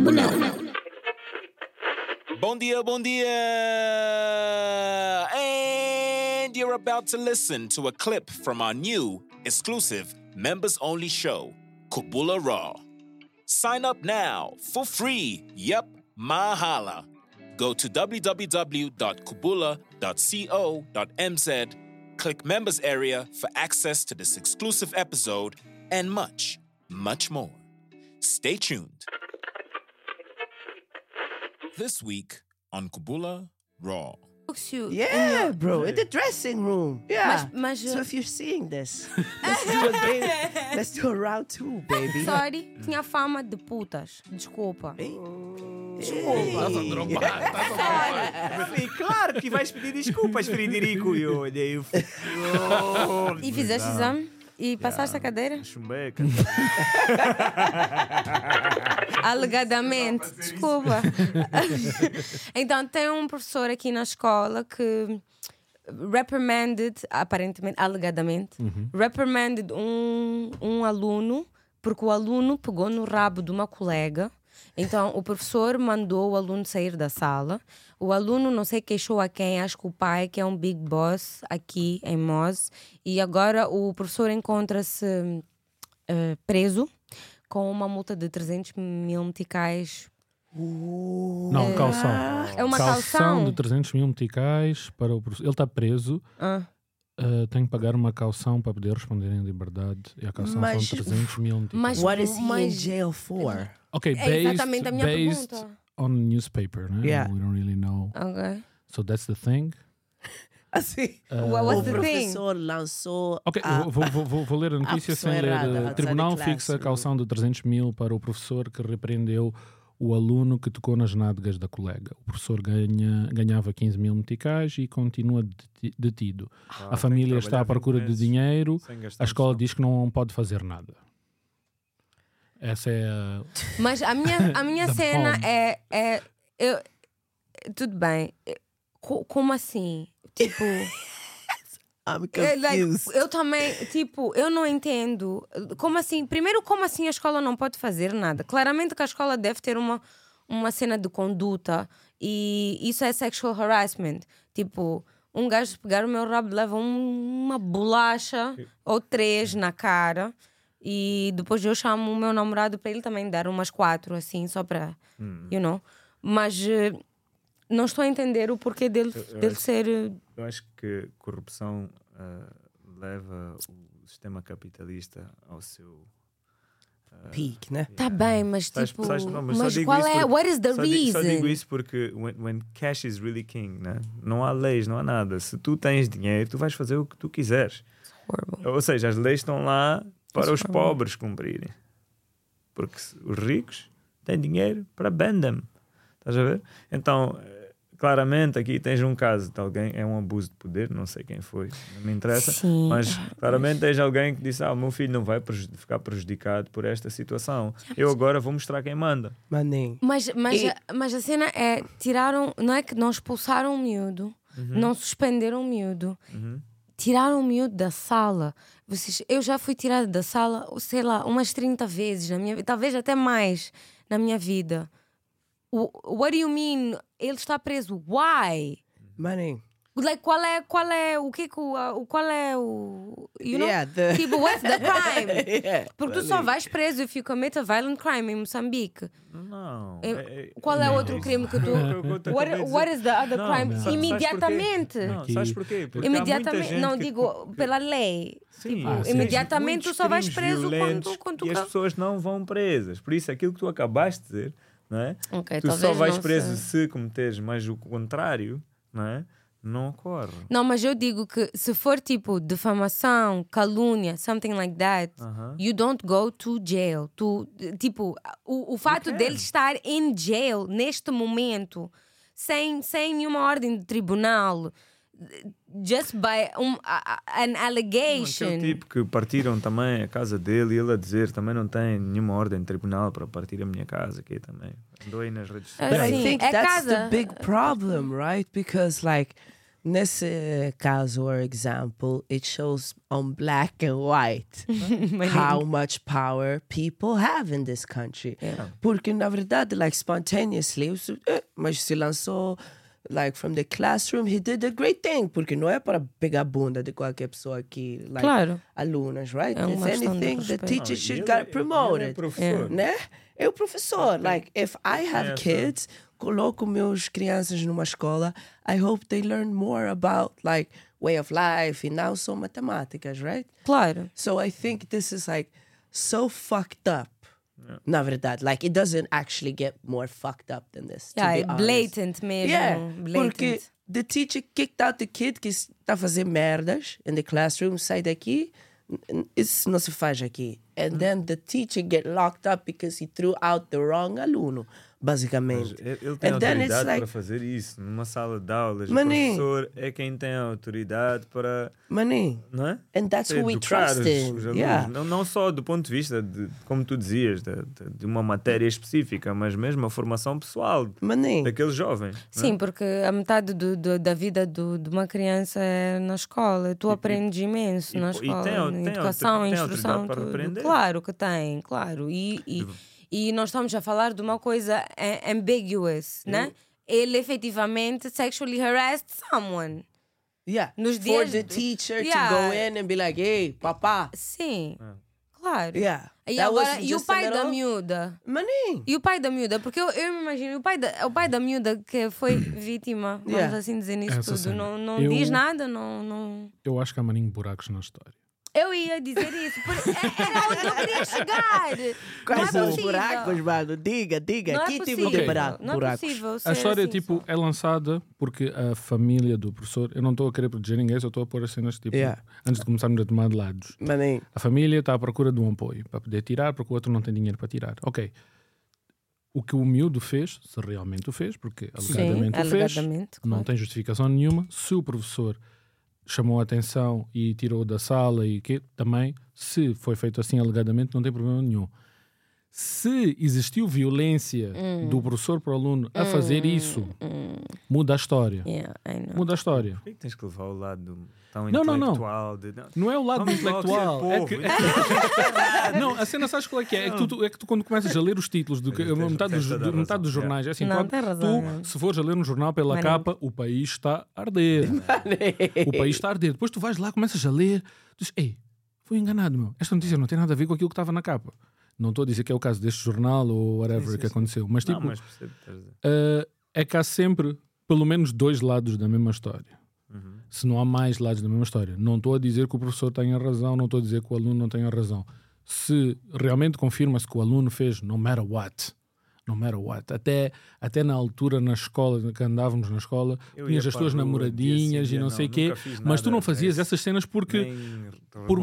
vocabulary. Bon dia, bon dia! And you're about to listen to a clip from our new, exclusive, members only show, Kubula Raw. Sign up now for free. Yep, mahala. Go to www.kubula.co.mz, click members area for access to this exclusive episode and much, much more. Stay tuned. This week on Kubula Raw. Yeah, bro, in the dressing room. Yeah. mas, so uh, if you're seeing this, let's do a game. Let's do a round two, baby. Sorry, tinha fama de putas. Desculpa. Sim, claro que vais pedir desculpas, Frederico. E eu- E fizeste exame? E passaste a cadeira? Chumbeca. Alegadamente. Desculpa. então, tem um professor aqui na escola que reprimanded, aparentemente, alegadamente, reprimanded um, um aluno porque o aluno pegou no rabo de uma colega. Então, o professor mandou o aluno sair da sala. O aluno, não sei, queixou a quem, acho que o pai, que é um big boss aqui em Moz. E agora o professor encontra-se eh, preso com uma multa de 300 mil meticais. Não, calção. É uma calção calção? de 300 mil meticais para o professor. Ele está preso, Ah. uh, tem que pagar uma calção para poder responder em liberdade. E a calção Mas- são 300 mil meticais. Mas- What is he in jail for? Ok, É based, exatamente a minha based pergunta. on newspaper, né? Yeah. We don't really know. Ok. So that's the thing. Assim, What o thing? professor lançou. Ok, a- vou, vou- vou- vou ler a notícia pessoa sem ler. errada, Uh, outside Tribunal fixa a calção de 300 mil para o professor que repreendeu o aluno que tocou nas nádegas da colega. O professor ganha, ganhava 15 mil meticais e continua deti- detido. a família está à procura de dinheiro. A escola diz que não pode fazer nada. Essa é a. Mas a minha, a minha cena bomb. é. é eu, tudo bem. Co- Como assim? Tipo. I'm É, like, confused. eu também, tipo, eu não entendo. Como assim? Primeiro, como assim a escola não pode fazer nada? Claramente que a escola deve ter uma, uma cena de conduta e isso é sexual harassment. Tipo, um gajo pegar o meu rabo leva um- uma bolacha ou três na cara e depois eu chamo o meu namorado para ele também dar umas quatro, assim, só para, you know. Mas eh, não estou a entender o porquê dele, Eu- eu dele acho- ser. eh, Eu acho que corrupção ah, leva o sistema capitalista ao seu. Peak, né? Tá bem, mas tipo. sabes- não, mas mas qual é? porque- What is the só digo, só reason? digo isso porque when, when cash is really king, né? não há leis, não há nada. Se tu tens dinheiro, tu vais fazer o que tu quiseres. Horrible. Ou seja, as leis estão lá para os pobres cumprirem. Porque os ricos têm dinheiro para bend-them. Estás a ver? Então, eh, claramente aqui tens um caso de alguém, é um abuso de poder, não sei quem foi, não me interessa, Sim. mas claramente tens alguém que disse: Ah, o meu filho não vai ficar prejudicado por esta situação. Eu agora vou mostrar quem manda. Maninho. Mas, mas, E- a, mas a cena é: tiraram. Não é que não expulsaram o miúdo, não suspenderam o miúdo, Uhum. Tiraram o miúdo da sala. Vocês, eu já fui tirada da sala, sei lá, umas 30 vezes na minha talvez até mais na minha vida. What do you mean? Ele está preso. Why? Maninho. Like, qual é, qual é, o que que o, o qual é o, you know? Yeah, the- Tipo, what's the crime? Yeah, Porque tu só vais preso if you commit a violent crime em Moçambique. Não. É- é- qual é não, outro crime que tu- What, what is the other Não, crime? não. Imediatamente. Não, sabes porquê? Porque Imediatamente. Não que- digo pela lei. Sim, Tipo, Ah, imediatamente tu só vais preso quando, quando tu E as pessoas não vão presas. Por isso, aquilo que tu acabaste de dizer, não é? Ok, tu só vais preso sei. se cometeres mais o contrário, não é? Não ocorre. Não, mas eu digo que se for tipo difamação, calúnia, something like that, Aham. you don't go to jail. Tu, tipo, o, o fato dele estar in jail neste momento, sem, sem nenhuma ordem de tribunal, just by um, an allegation. Aquele tipo que partiram também a casa dele e ele a dizer também não tem nenhuma ordem de tribunal para partir a minha casa aqui também. Andou aí nas redes Ah, But sociais. I Sim, think é that's casa. the big problem, right? Because like Nesse caso or example, it shows on black and white how much power people have in this country. Porque na verdade, like spontaneously, eh, mas se lançou like from the classroom, he did a great thing. Porque não é para pegar a bunda de qualquer pessoa aqui, like Claro. alunas, right? É If anything, the teacher Não, should ele- get é promoted. professor. Né? É o professor. Like, if I have kids, coloco meus crianças numa escola, I hope they learn more about like way of life e não só matemáticas, right? Claro. So I think this is like so fucked up. Na verdade, like it doesn't actually get more fucked up than this. to Yeah, be é honest. blatant mesmo. Yeah, blatant. porque the teacher kicked out the kid que está a fazer merdas in the classroom, sai daqui, isso não se faz aqui. And then the teacher get locked up because he threw out the wrong aluno, basicamente. Ele ele tem And autoridade like- para fazer isso numa sala de aulas. O professor é quem tem a autoridade para. Maninho, Não é? and that's who we trust os. Yeah. Não, não só do ponto de vista de, como tu dizias, de, de- uma matéria específica, mas mesmo a formação pessoal Maninho. daqueles jovens. não é? Sim, porque a metade do, do- da vida do- de uma criança é na escola. Tu aprendes imenso e na po- e escola. tem tem educação, tem instrução, para tudo. aprender. Claro que tem, claro. E, e, e nós estamos a falar de uma coisa ambiguous, né? Ele efetivamente sexually harassed someone. Yeah. Nos For dias the teacher Yeah. to go in and be like, hey, papá. Sim, claro. Yeah. E That agora, wasn't e o pai da miúda? Maninho. E o pai da miúda? Porque eu, eu me imagino, o pai, da, o pai da miúda que foi vítima, vamos Yeah. assim dizer nisso Essa tudo, cena. não, não Eu- diz nada, não, não. Eu acho que há maninho buracos na história. Eu ia dizer isso, porque é- era onde eu queria chegar. Quais não são é os buracos, mano? Diga, diga. Não é que tipo possível. de bura- Não é buracos? possível A história assim tipo, só. é lançada porque a família do professor. Eu não estou a querer proteger ninguém, só estou a pôr as cenas tipo. Yeah. Antes de começarmos a tomar de lados. Maninho. A família está à procura de um apoio para poder tirar, porque o outro não tem dinheiro para tirar. Ok. O que o miúdo fez, se realmente o fez, porque alegadamente Sim, o fez, alegadamente, não claro. tem justificação nenhuma. Se o professor chamou a atenção e tirou da sala e que também, se foi feito assim alegadamente, não tem problema nenhum. Se existiu violência Hum. do professor para o aluno a fazer isso, muda a história. Yeah. Muda a história. Por que que tens que levar o lado tão Não, não, não. intelectual? De, não. Não é o lado Vamos logo intelectual. É que, não, a cena sabes qual é que é? É que tu, tu- é que tu quando começas a ler os títulos, do que, metade, dos, de- metade dos jornais, é assim, Não, tu, tem razão, é. tu, se fores a ler um jornal pela Mas não. capa, o país está a arder. o país está a arder. Depois tu vais lá, começas a ler, dizes, ei, fui enganado, meu. Esta notícia não tem nada a ver com aquilo que estava na capa. Não estou a dizer que é o caso deste jornal ou whatever Sim, sim, que aconteceu, mas Não, tipo, mas percebo o que estás a dizer. Uh, é que há sempre pelo menos dois lados da mesma história. Uhum. Se não há mais lados da mesma história. Não estou a dizer que o professor tenha razão, não estou a dizer que o aluno não tenha razão. Se realmente confirma-se que o aluno fez no matter what, no matter what, até, até na altura na escola, que andávamos na escola, Eu tinhas as tuas namoradinhas dia e não dia sei o não, quê, mas tu não fazias desse. essas cenas porque por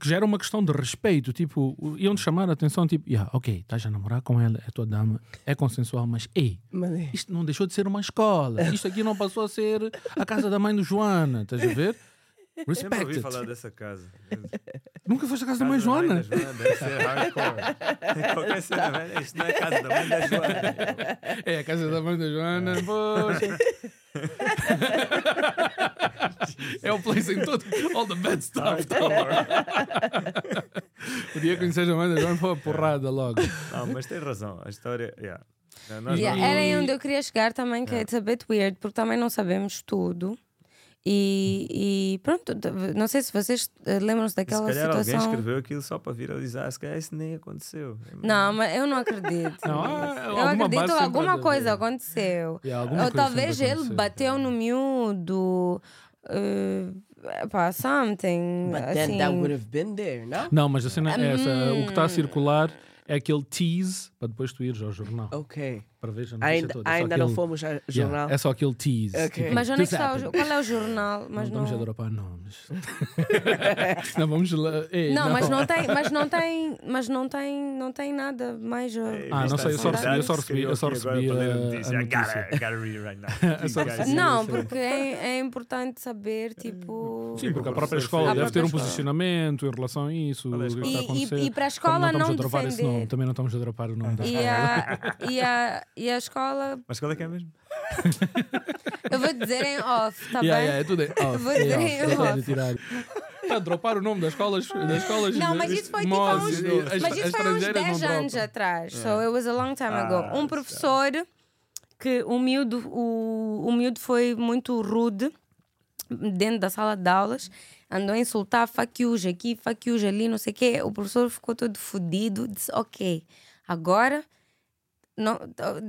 que já era uma questão de respeito, tipo, iam-te chamar a atenção, tipo, yeah, ok, estás a namorar com ela, é tua dama, é consensual, mas ei, Maninho. isto não deixou de ser uma escola, isto aqui não passou a ser a casa da mãe do Joana, estás a ver? Sempre ouvi Respect falar dessa casa. Nunca foste a casa da mãe Casa da Joana? da Joana deve ser hardcore. Qualquer cena, velho, isto não é casa da mãe da Joana. É a casa da mãe da Joana, poxa. é o place em todo, all the bad stuff. tá o dia que conheces a mãe da Joana foi uma porrada logo. Não, mas tem razão. A história. Yeah. Não, Yeah, não- Era aí onde eu queria chegar também, que é it's a bit weird, porque também não sabemos tudo. E, e pronto, não sei se vocês eh, lembram-se Se daquela calhar alguém situação. escreveu aquilo só para viralizar. Se calhar isso nem aconteceu. Não, mas eu não acredito. Não, eu alguma acredito alguma coisa aconteceu. Yeah, alguma Ou coisa talvez ele aconteceu. bateu no miúdo. Uh, pá, something. But assim. then that would have been there, no? Não, mas a cena é essa. O que está Hum. a circular é aquele tease para depois tu ires ao jornal. Ok. Para ver a notícia Ainda, toda. É só ainda não aquele- fomos ao Yeah, jornal. é só aquele tease. Ok. tipo, Mas onde é que está o, Qual é o jornal? Não Mas estamos não, a dropar nomes. não vamos lá. Ei, não, mas não tem, mas não tem, mas não tem, não tem nada mais. uh, Ah, não sei, eu só recebi- eu só recebi- eu só recebi a- a notícia. Não, porque é, é importante saber, tipo. Sim, porque a própria escola deve ter um A posicionamento em relação a isso. É a a E- e- e para a escola não estamos não a defender. nome, também não estamos a dropar o nome da escola. a, e, a, e a escola Mas qual é que é mesmo? Eu vou dizer em off, tá Yeah, bem? yeah, é tudo em off. Vou dizer em off, off. Está a dropar o nome das escolas. Das escolas Não, mas isso foi tipo há uns, mas as isso foi há uns estrangeiras 10 não anos atrás. So it was a long time ago. Ah, Um professor que o miúdo, o, o miúdo foi muito rude dentro da sala de aulas, andou a insultar faquiuja aqui, faquiuja ali, não sei o quê. O professor ficou todo fodido, disse: Ok, agora não,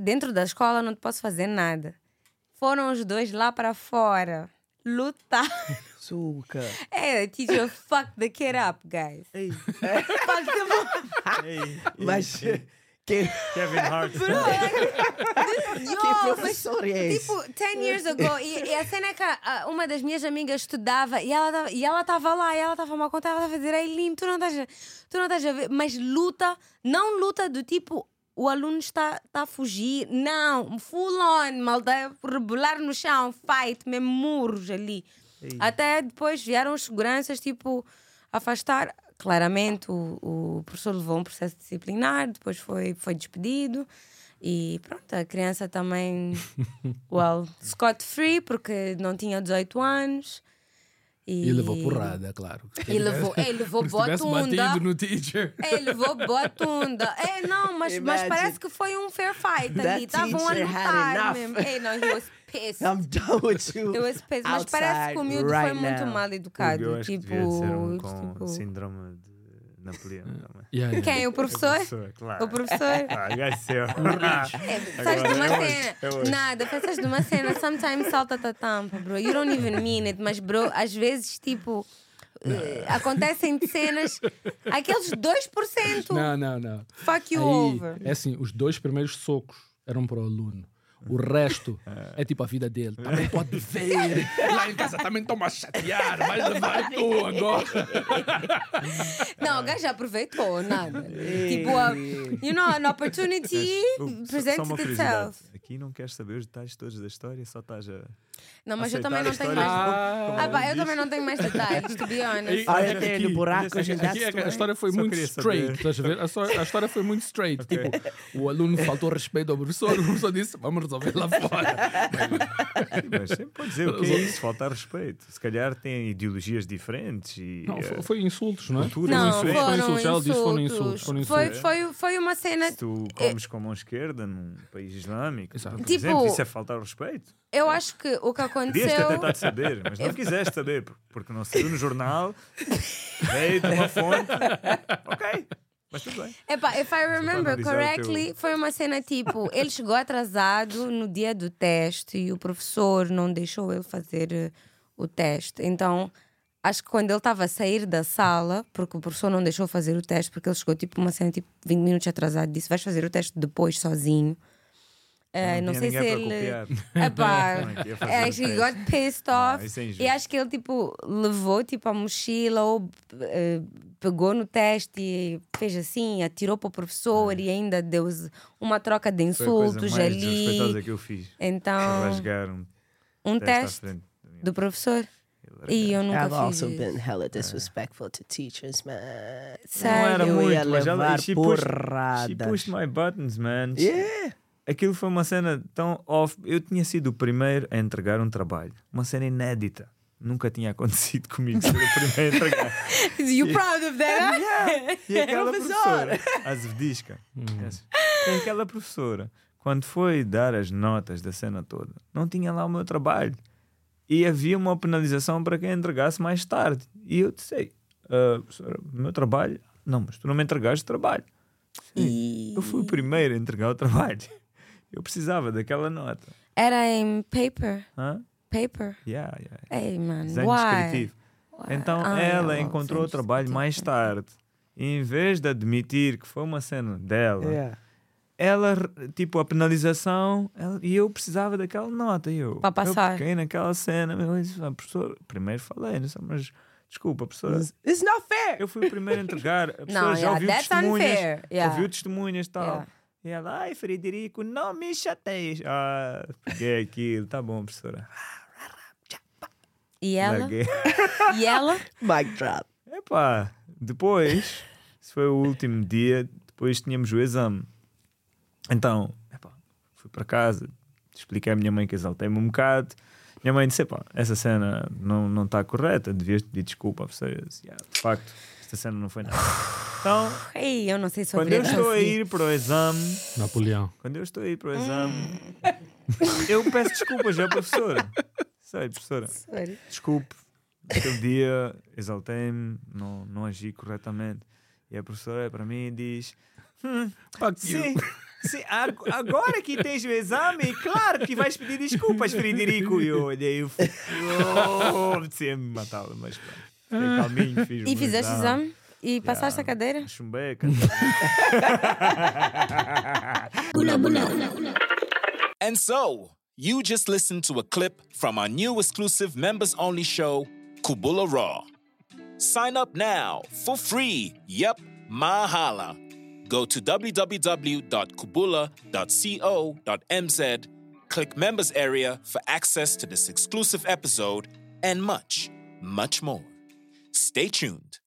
dentro da escola não te posso fazer nada. Foram os dois lá para fora lutar. Suca. Hey, the teacher fucked the kid up, guys. Ei, Fucked him up. Ei, Mas quem, Kevin Hart. que Yo, mas, professor é esse? tipo, 10 years ago, e, e a cena é que uma das minhas amigas estudava e ela e ela estava lá e ela estava mal contar, ela estava a dizer, ei, Lim, tu não estás tu não estás a ver, mas luta, não luta do tipo. O aluno está, está a fugir. Não, full on, malta, rebolar no chão, fight, mesmo murros ali. Até depois vieram os seguranças, tipo, afastar. Claramente, o, o professor levou um processo disciplinar, depois foi, foi despedido. E pronto, a criança também, well, scot-free, porque não tinha 18 anos. E, E levou porrada, claro. E levou, é, levou botunda. no teacher. É, levou botunda. É, não, mas, mas parece que foi um fair fight That ali. Estavam a lutar mesmo. É, não, he was pissed. I'm done with you. He was pissed. Mas parece que o miúdo right foi muito now. mal educado. Eu acho tipo, que devia ser um com tipo- síndrome de Napoleão também. Yeah, yeah. Quem? O professor? Professor, claro. O professor? Ah, gajo seu. É, de uma é hoje, cena? é. Nada, pensas de uma cena, sometimes salta-te a tampa, bro. You don't even mean it, mas, bro, às vezes, tipo, eh, acontecem cenas, aqueles 2%. Não, não, não. Fuck you Aí, over. É assim, os dois primeiros socos eram para o aluno. O resto é tipo a vida dele. Também pode ver. Lá em casa também estão a chatear. Vai levar tu agora. Não, o gajo já aproveitou, nada. tipo, a, you know, an opportunity presents itself. Aqui não queres saber os detalhes todos da história, só estás a. Não, mas eu também não tenho mais. Ah, pá, eu também não tenho mais detalhes, to be honest. Olha, Aqui- tem no buraco, aqui- a gente aqui a história foi Só muito straight. Estás a ver? A, história- a história foi muito straight. Tipo, o aluno faltou respeito ao professor. O professor disse: Vamos resolver lá fora. Mas sempre pode dizer o que é isso, faltar respeito. Se calhar têm ideologias diferentes e. Não, eh, foi, foi insultos, não é? Cultura Não, Foram Foram foram insultos. Ela disse: Foram insultos. insultos. Foi, insultos. foi, foi uma cena. se tu comes com a mão esquerda num país islâmico, Exato. por Tipo- exemplo, isso é faltar respeito. Eu acho que o que Podias ter aconteceu. tentado saber, mas não quiseste saber, por- porque não saiu no jornal, veio de uma fonte. Ok, mas tudo bem. Epá, if I remember correctly, foi uma cena tipo: ele chegou atrasado no dia do teste e o professor não deixou ele fazer eh, o teste. Então, acho que quando ele estava a sair da sala, porque o professor não deixou fazer o teste, porque ele chegou tipo uma cena tipo 20 minutos atrasado, disse: vais fazer o teste depois sozinho. Eh, não tinha sei se ele. Epá, Não, acho que um he teste. got pissed Não, off. é injusto. e acho que ele tipo levou tipo a mochila ou eh, pegou no teste e fez assim, atirou para o professor e ainda deu uma troca de É. Foi a coisa insultos mais ali. que eu fiz. Então, um um teste teste do professor. E eu nunca I've fiz also isso. been hella disrespectful to teachers, man. Não era muito, mas ela she pushed, she pushed my buttons, man. Yeah. Aquilo foi uma cena tão off. Eu tinha sido o primeiro a entregar um trabalho. Uma cena inédita. Nunca tinha acontecido comigo ser o primeiro a entregar. You proud of that? huh? E aquela Professor. professora, a Zvedisca, e aquela professora, quando foi dar as notas da cena toda, não tinha lá o meu trabalho. E havia uma penalização para quem entregasse mais tarde. E eu disse, "Ah, professora, o meu trabalho... Não, mas tu não me entregaste o trabalho. E Eu fui o primeiro a entregar o trabalho. Eu precisava daquela nota. era em paper. Hã? Paper. Yeah, yeah. Ei, man, Desenho why? descritivo. Então Ah, ela yeah, encontrou o trabalho mais tarde. E em vez de admitir que foi uma cena dela, Yeah. ela, tipo, a penalização, ela- e eu precisava daquela nota. E eu, Pra passar. Eu fiquei naquela cena, eu disse, ah, professor, primeiro falei, disse, mas desculpa, professora, It's not fair. eu fui o primeiro a entregar. A professora Não, já yeah, ouviu that's testemunhas, unfair. Yeah. ouviu testemunhas e tal. Yeah. E ela, ai, Frederico, não me chateias. Ah, peguei aquilo, tá bom, professora. E ela? Larguei. E ela? Mic drop. Epá, depois, se foi o último dia, depois tínhamos o exame. Então, epá, fui para casa, Expliquei à minha mãe que exaltei-me um bocado. Minha mãe disse: pá, essa cena não está correta, devias pedir desculpa. Professor, disse, yeah, de facto, esta cena não foi nada. Então, Ei, eu não sei quando eu estou a ir para o exame, Napoleão. Quando eu estou a ir para o exame, eu peço desculpas à professora. Sei, professora, Sorry. desculpe. Aquele dia exaltei-me, não, não agi corretamente. E a professora para mim diz: hum, sim, sim, ag- agora que tens o exame, claro que vais pedir desculpas, Frederico. E eu olhei e fui, oh, me matá-la, mas pronto. Fiquei calminho, fiz o E meu fizeste exame? E passaste a cadeira? Chumbei, cara. And so, you just listened to a clip from our new exclusive members only show, Kubula Raw. Sign up now for free. Yep, mahala. Go to www.kubula.co.mz, click members area for access to this exclusive episode and much, much more. Stay tuned.